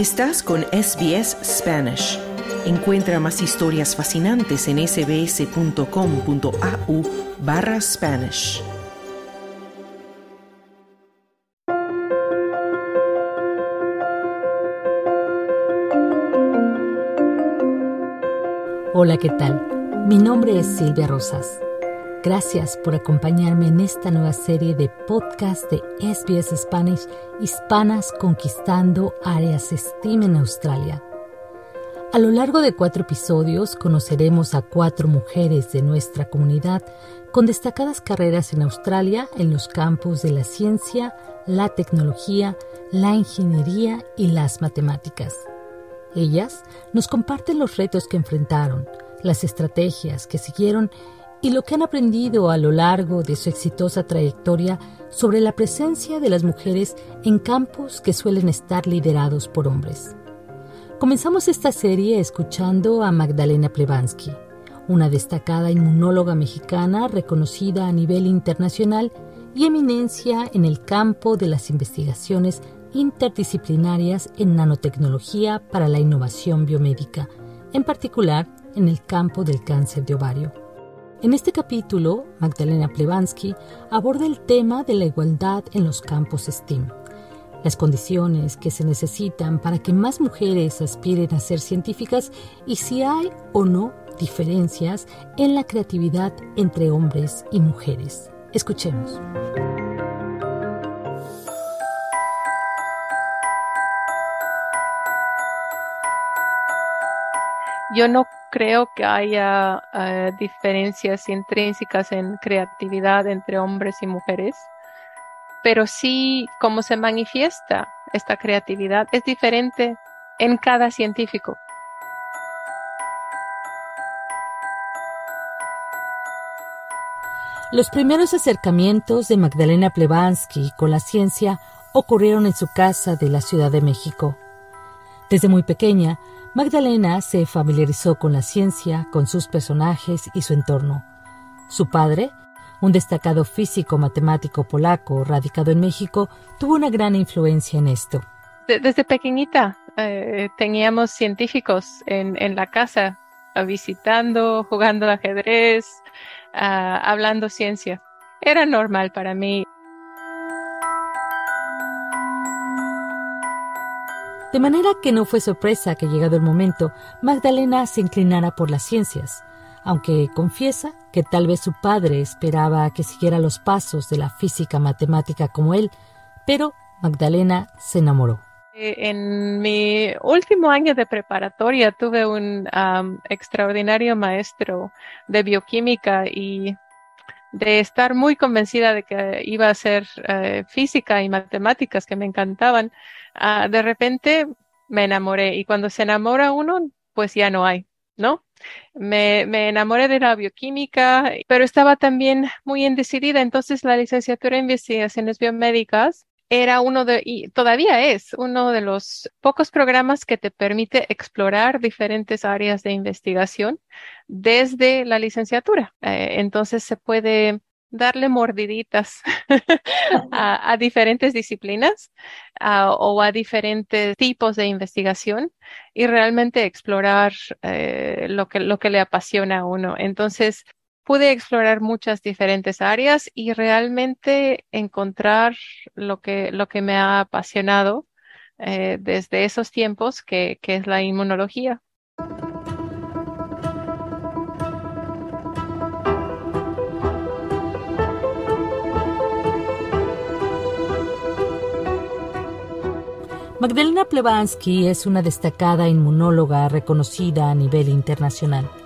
Estás con SBS Spanish. Encuentra más historias fascinantes en sbs.com.au barra Spanish. Hola, ¿qué tal? Mi nombre es Silvia Rosas. Gracias por acompañarme en esta nueva serie de podcast de SBS Spanish Hispanas Conquistando Áreas STEAM en Australia. A lo largo de cuatro episodios conoceremos a cuatro mujeres de nuestra comunidad con destacadas carreras en Australia en los campos de la ciencia, la tecnología, la ingeniería y las matemáticas. Ellas nos comparten los retos que enfrentaron, las estrategias que siguieron y lo que han aprendido a lo largo de su exitosa trayectoria sobre la presencia de las mujeres en campos que suelen estar liderados por hombres. Comenzamos esta serie escuchando a Magdalena Plebansky, una destacada inmunóloga mexicana reconocida a nivel internacional y eminencia en el campo de las investigaciones interdisciplinarias en nanotecnología para la innovación biomédica, en particular en el campo del cáncer de ovario. En este capítulo, Magdalena Plebansky aborda el tema de la igualdad en los campos STEAM, las condiciones que se necesitan para que más mujeres aspiren a ser científicas y si hay o no diferencias en la creatividad entre hombres y mujeres. Escuchemos. Yo no creo que haya eh, diferencias intrínsecas en creatividad entre hombres y mujeres, pero sí cómo se manifiesta esta creatividad es diferente en cada científico. Los primeros acercamientos de Magdalena Plebansky con la ciencia ocurrieron en su casa de la Ciudad de México. Desde muy pequeña, Magdalena se familiarizó con la ciencia, con sus personajes y su entorno. Su padre, un destacado físico matemático polaco radicado en México, tuvo una gran influencia en esto. Desde pequeñita eh, teníamos científicos en, la casa, visitando, jugando ajedrez, ah, hablando ciencia. Era normal para mí. De manera que no fue sorpresa que llegado el momento, Magdalena se inclinara por las ciencias, aunque confiesa que tal vez su padre esperaba que siguiera los pasos de la física matemática como él, pero Magdalena se enamoró. Eh, en mi último año de preparatoria tuve un extraordinario maestro de bioquímica y de estar muy convencida de que iba a ser eh, física y matemáticas que me encantaban, Ah, de repente me enamoré y cuando se enamora uno, pues ya no hay, ¿no? Me, me enamoré de la bioquímica, pero estaba también muy indecidida. Entonces la licenciatura en investigaciones biomédicas era uno de, y todavía es uno de los pocos programas que te permite explorar diferentes áreas de investigación desde la licenciatura. Eh, entonces se puede darle mordiditas a, diferentes disciplinas o a diferentes tipos de investigación y realmente explorar eh, lo, que, lo que le apasiona a uno. Entonces, pude explorar muchas diferentes áreas y realmente encontrar lo que, lo que me ha apasionado eh, desde esos tiempos, que, que es la inmunología. Magdalena Plebansky es una destacada inmunóloga reconocida a nivel internacional.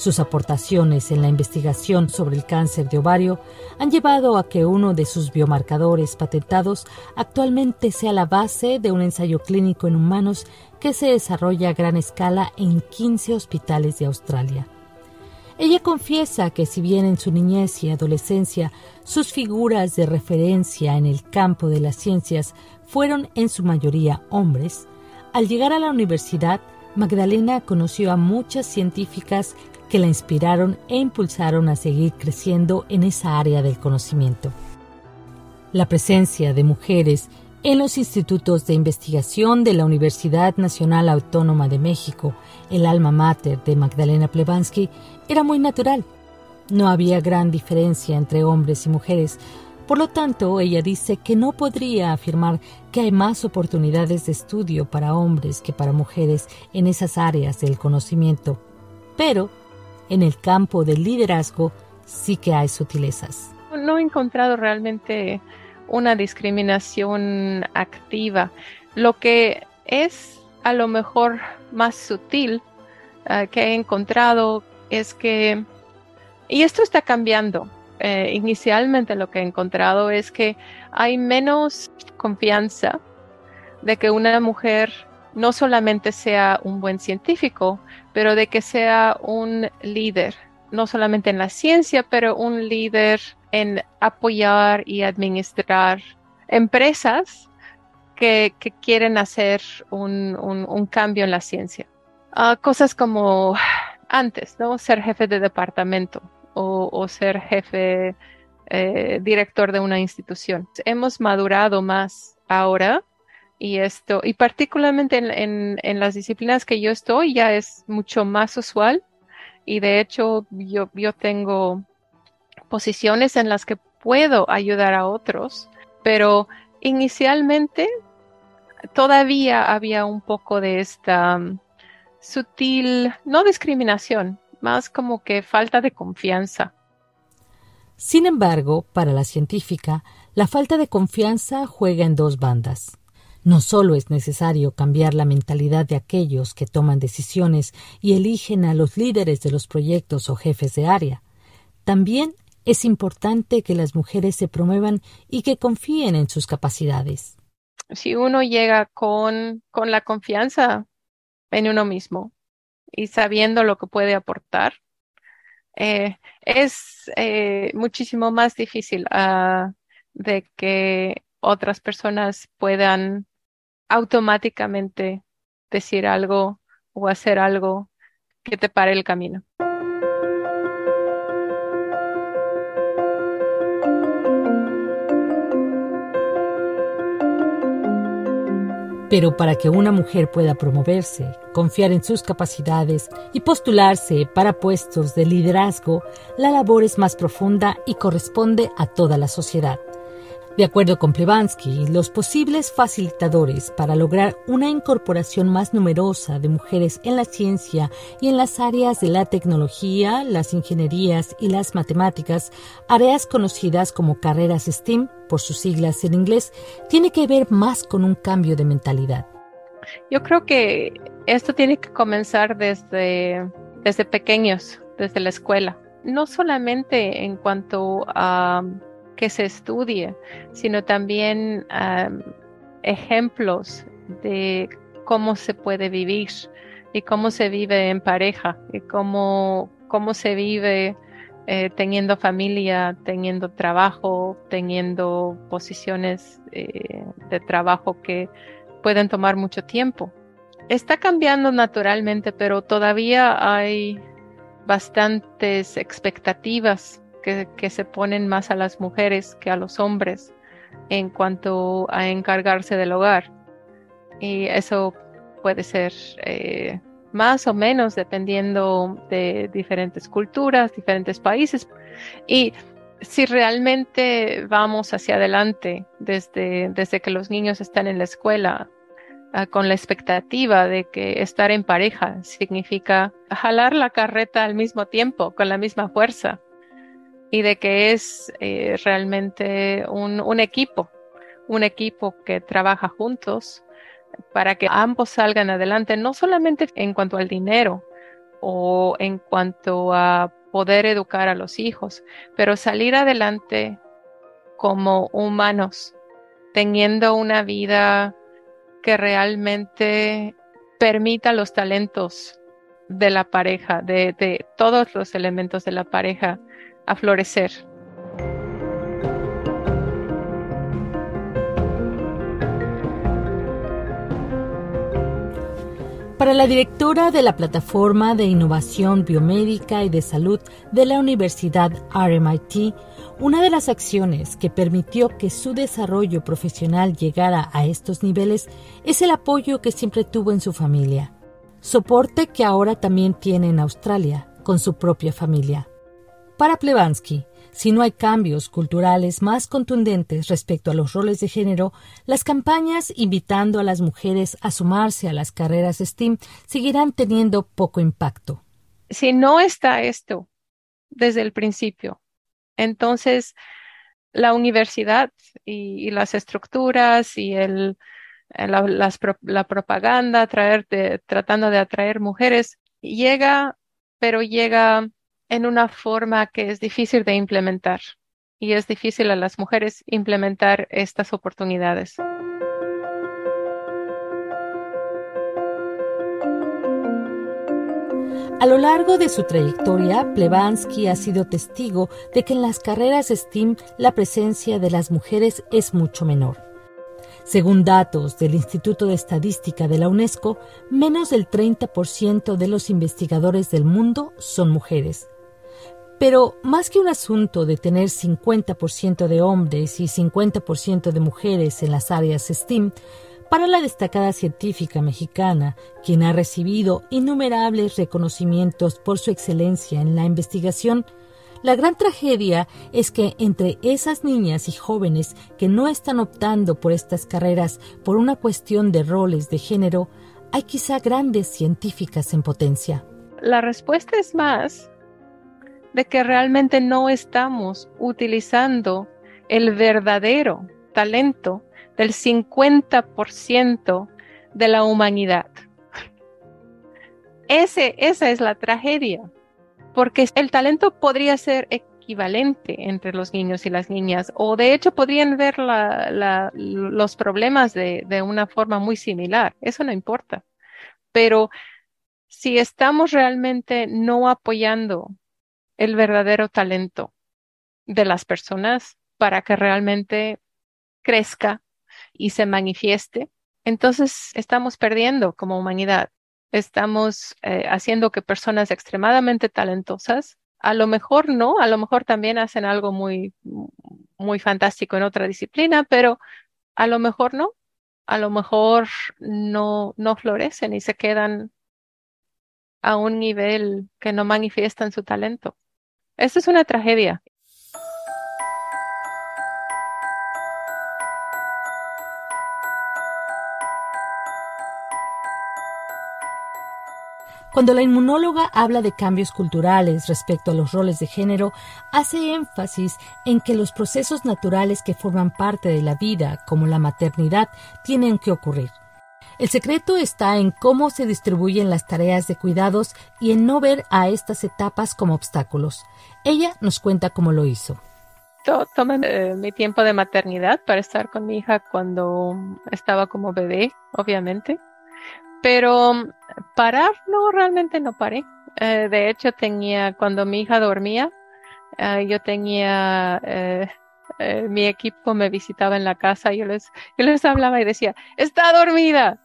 Sus aportaciones en la investigación sobre el cáncer de ovario han llevado a que uno de sus biomarcadores patentados actualmente sea la base de un ensayo clínico en humanos que se desarrolla a gran escala en 15 hospitales de Australia. Ella confiesa que si bien en su niñez y adolescencia sus figuras de referencia en el campo de las ciencias fueron en su mayoría hombres, al llegar a la universidad, Magdalena conoció a muchas científicas que la inspiraron e impulsaron a seguir creciendo en esa área del conocimiento. La presencia de mujeres En los institutos de investigación de la Universidad Nacional Autónoma de México, el alma mater de Magdalena Plebansky, era muy natural. No había gran diferencia entre hombres y mujeres, por lo tanto, ella dice que no podría afirmar que hay más oportunidades de estudio para hombres que para mujeres en esas áreas del conocimiento, pero en el campo del liderazgo sí que hay sutilezas. No he encontrado realmente una discriminación activa. Lo que es a lo mejor más sutil eh, que he encontrado es que, y esto está cambiando, eh, inicialmente lo que he encontrado es que hay menos confianza de que una mujer no solamente sea un buen científico, pero de que sea un líder, no solamente en la ciencia, pero un líder en apoyar y administrar empresas que, quieren hacer un, cambio en la ciencia. Ah, cosas como antes, ¿no? Ser jefe de departamento o, ser jefe, eh, director de una institución. Hemos madurado más ahora y esto, y particularmente en, en, las disciplinas que yo estoy, ya es mucho más usual y de hecho yo, yo tengo posiciones en las que puedo ayudar a otros, pero inicialmente todavía había un poco de esta um, sutil, no discriminación, más como que falta de confianza. Sin embargo, para la científica, la falta de confianza juega en dos bandas. No solo es necesario cambiar la mentalidad de aquellos que toman decisiones y eligen a los líderes de los proyectos o jefes de área, también es importante que las mujeres se promuevan y que confíen en sus capacidades. Si uno llega con, con la confianza en uno mismo, y sabiendo lo que puede aportar, eh, es eh, muchísimo más difícil uh, de que otras personas puedan automáticamente decir algo o hacer algo que te pare el camino. Pero para que una mujer pueda promoverse, confiar en sus capacidades y postularse para puestos de liderazgo, la labor es más profunda y corresponde a toda la sociedad. De acuerdo con Plebansky, los posibles facilitadores para lograr una incorporación más numerosa de mujeres en la ciencia y en las áreas de la tecnología, las ingenierías y las matemáticas, áreas conocidas como carreras STEAM, por sus siglas en inglés, tiene que ver más con un cambio de mentalidad. Yo creo que esto tiene que comenzar desde, desde pequeños, desde la escuela. No solamente en cuanto a que se estudie, sino también ejemplos de cómo se puede vivir y cómo se vive en pareja y cómo, cómo se vive eh, teniendo familia, teniendo trabajo, teniendo posiciones eh, de trabajo que pueden tomar mucho tiempo. Está cambiando naturalmente, pero todavía hay bastantes expectativas que, se ponen más a las mujeres que a los hombres en cuanto a encargarse del hogar. Y eso puede ser eh, más o menos dependiendo de diferentes culturas, diferentes países. Y si realmente vamos hacia adelante desde, desde que los niños están en la escuela, ah, con la expectativa de que estar en pareja significa jalar la carreta al mismo tiempo, con la misma fuerza, y de que es eh, realmente un, equipo, un equipo que trabaja juntos para que ambos salgan adelante, no solamente en cuanto al dinero o en cuanto a poder educar a los hijos, pero salir adelante como humanos, teniendo una vida que realmente permita los talentos de la pareja, de todos los elementos de la pareja a florecer. Para la directora de la Plataforma de Innovación Biomédica y de Salud de la Universidad RMIT, una de las acciones que permitió que su desarrollo profesional llegara a estos niveles es el apoyo que siempre tuvo en su familia, soporte que ahora también tiene en Australia con su propia familia. Para Plebansky, si no hay cambios culturales más contundentes respecto a los roles de género, las campañas invitando a las mujeres a sumarse a las carreras STEAM seguirán teniendo poco impacto. Si no está esto desde el principio, entonces la universidad y, las estructuras y el, la, la propaganda tratando de atraer mujeres llega, pero llega en una forma que es difícil de implementar y es difícil a las mujeres implementar estas oportunidades. A lo largo de su trayectoria, Plebansky ha sido testigo de que en las carreras STEAM la presencia de las mujeres es mucho menor. Según datos del Instituto de Estadística de la UNESCO, menos del 30% de los investigadores del mundo son mujeres, pero más que un asunto de tener 50% de hombres y 50% de mujeres en las áreas STEAM, para la destacada científica mexicana, quien ha recibido innumerables reconocimientos por su excelencia en la investigación, la gran tragedia es que entre esas niñas y jóvenes que no están optando por estas carreras por una cuestión de roles de género, hay quizá grandes científicas en potencia. La respuesta es más de que realmente no estamos utilizando el verdadero talento del 50% de la humanidad. Ese, esa es la tragedia, porque el talento podría ser equivalente entre los niños y las niñas, o de hecho podrían ver los problemas de, de una forma muy similar, eso no importa. Pero si estamos realmente no apoyando el verdadero talento de las personas para que realmente crezca y se manifieste, entonces estamos perdiendo como humanidad. Estamos eh, haciendo que personas extremadamente talentosas, a lo mejor no, a lo mejor también hacen algo muy, muy fantástico en otra disciplina, pero a lo mejor no, a lo mejor no, no florecen y se quedan a un nivel que no manifiestan su talento. Esto es una tragedia. Cuando la inmunóloga habla de cambios culturales respecto a los roles de género, hace énfasis en que los procesos naturales que forman parte de la vida, como la maternidad, tienen que ocurrir. El secreto está en cómo se distribuyen las tareas de cuidados y en no ver a estas etapas como obstáculos. Ella nos cuenta cómo lo hizo. Tomé eh, mi tiempo de maternidad para estar con mi hija cuando estaba como bebé, obviamente. Pero parar, no, realmente no paré. Eh, de hecho, tenía, cuando mi hija dormía, eh, yo tenía mi equipo me visitaba en la casa yo yo les hablaba y decía, está dormida,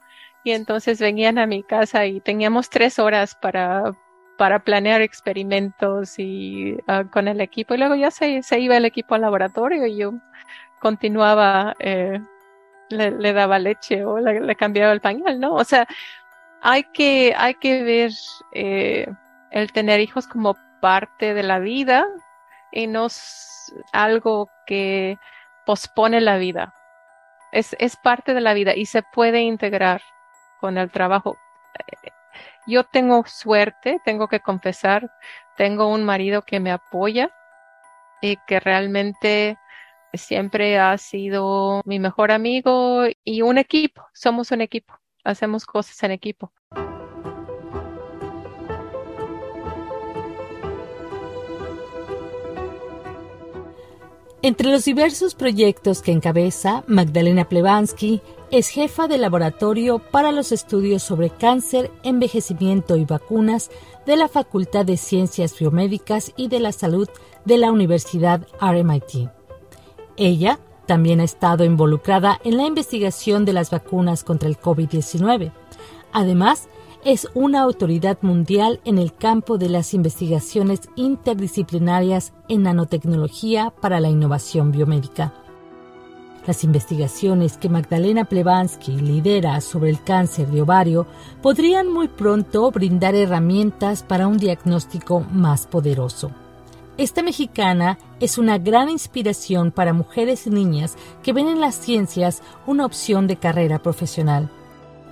y entonces venían a mi casa y teníamos tres horas para, para planear experimentos y ah, con el equipo. Y luego ya se, se, iba el equipo al laboratorio y yo continuaba, eh, le, daba leche o le, cambiaba el pañal, ¿no? O sea, hay que, hay que ver eh, el tener hijos como parte de la vida y no algo que pospone la vida. Es, es parte de la vida y se puede integrar con el trabajo. Yo tengo suerte, tengo que confesar, tengo un marido que me apoya y que realmente siempre ha sido mi mejor amigo y un equipo, somos un equipo, hacemos cosas en equipo. Entre los diversos proyectos que encabeza, Magdalena Plebansky es jefa de laboratorio para los estudios sobre cáncer, envejecimiento y vacunas de la Facultad de Ciencias Biomédicas y de la Salud de la Universidad RMIT. Ella también ha estado involucrada en la investigación de las vacunas contra el COVID-19. Además, es una autoridad mundial en el campo de las investigaciones interdisciplinarias en nanotecnología para la innovación biomédica. Las investigaciones que Magdalena Plebansky lidera sobre el cáncer de ovario podrían muy pronto brindar herramientas para un diagnóstico más poderoso. Esta mexicana es una gran inspiración para mujeres y niñas que ven en las ciencias una opción de carrera profesional.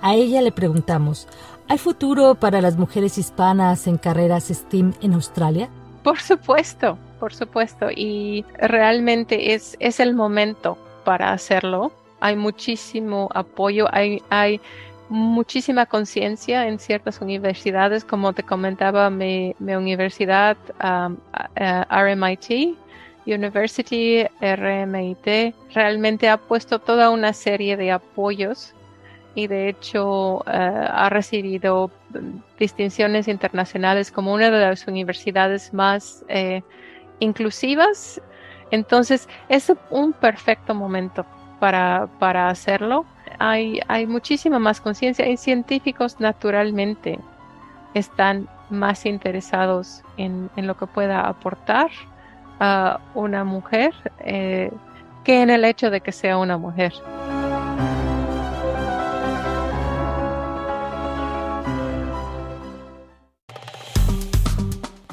A ella le preguntamos, ¿hay futuro para las mujeres hispanas en carreras STEAM en Australia? Por supuesto, por supuesto, y realmente es, es el momento para hacerlo. Hay muchísimo apoyo, hay, hay muchísima conciencia en ciertas universidades, como te comentaba, mi, mi universidad um, RMIT, University RMIT, realmente ha puesto toda una serie de apoyos y de hecho uh, ha recibido distinciones internacionales como una de las universidades más eh, inclusivas. Entonces es un perfecto momento para, para hacerlo hay, hay muchísima más conciencia y científicos naturalmente están más interesados en, lo que pueda aportar a una mujer eh, que en el hecho de que sea una mujer.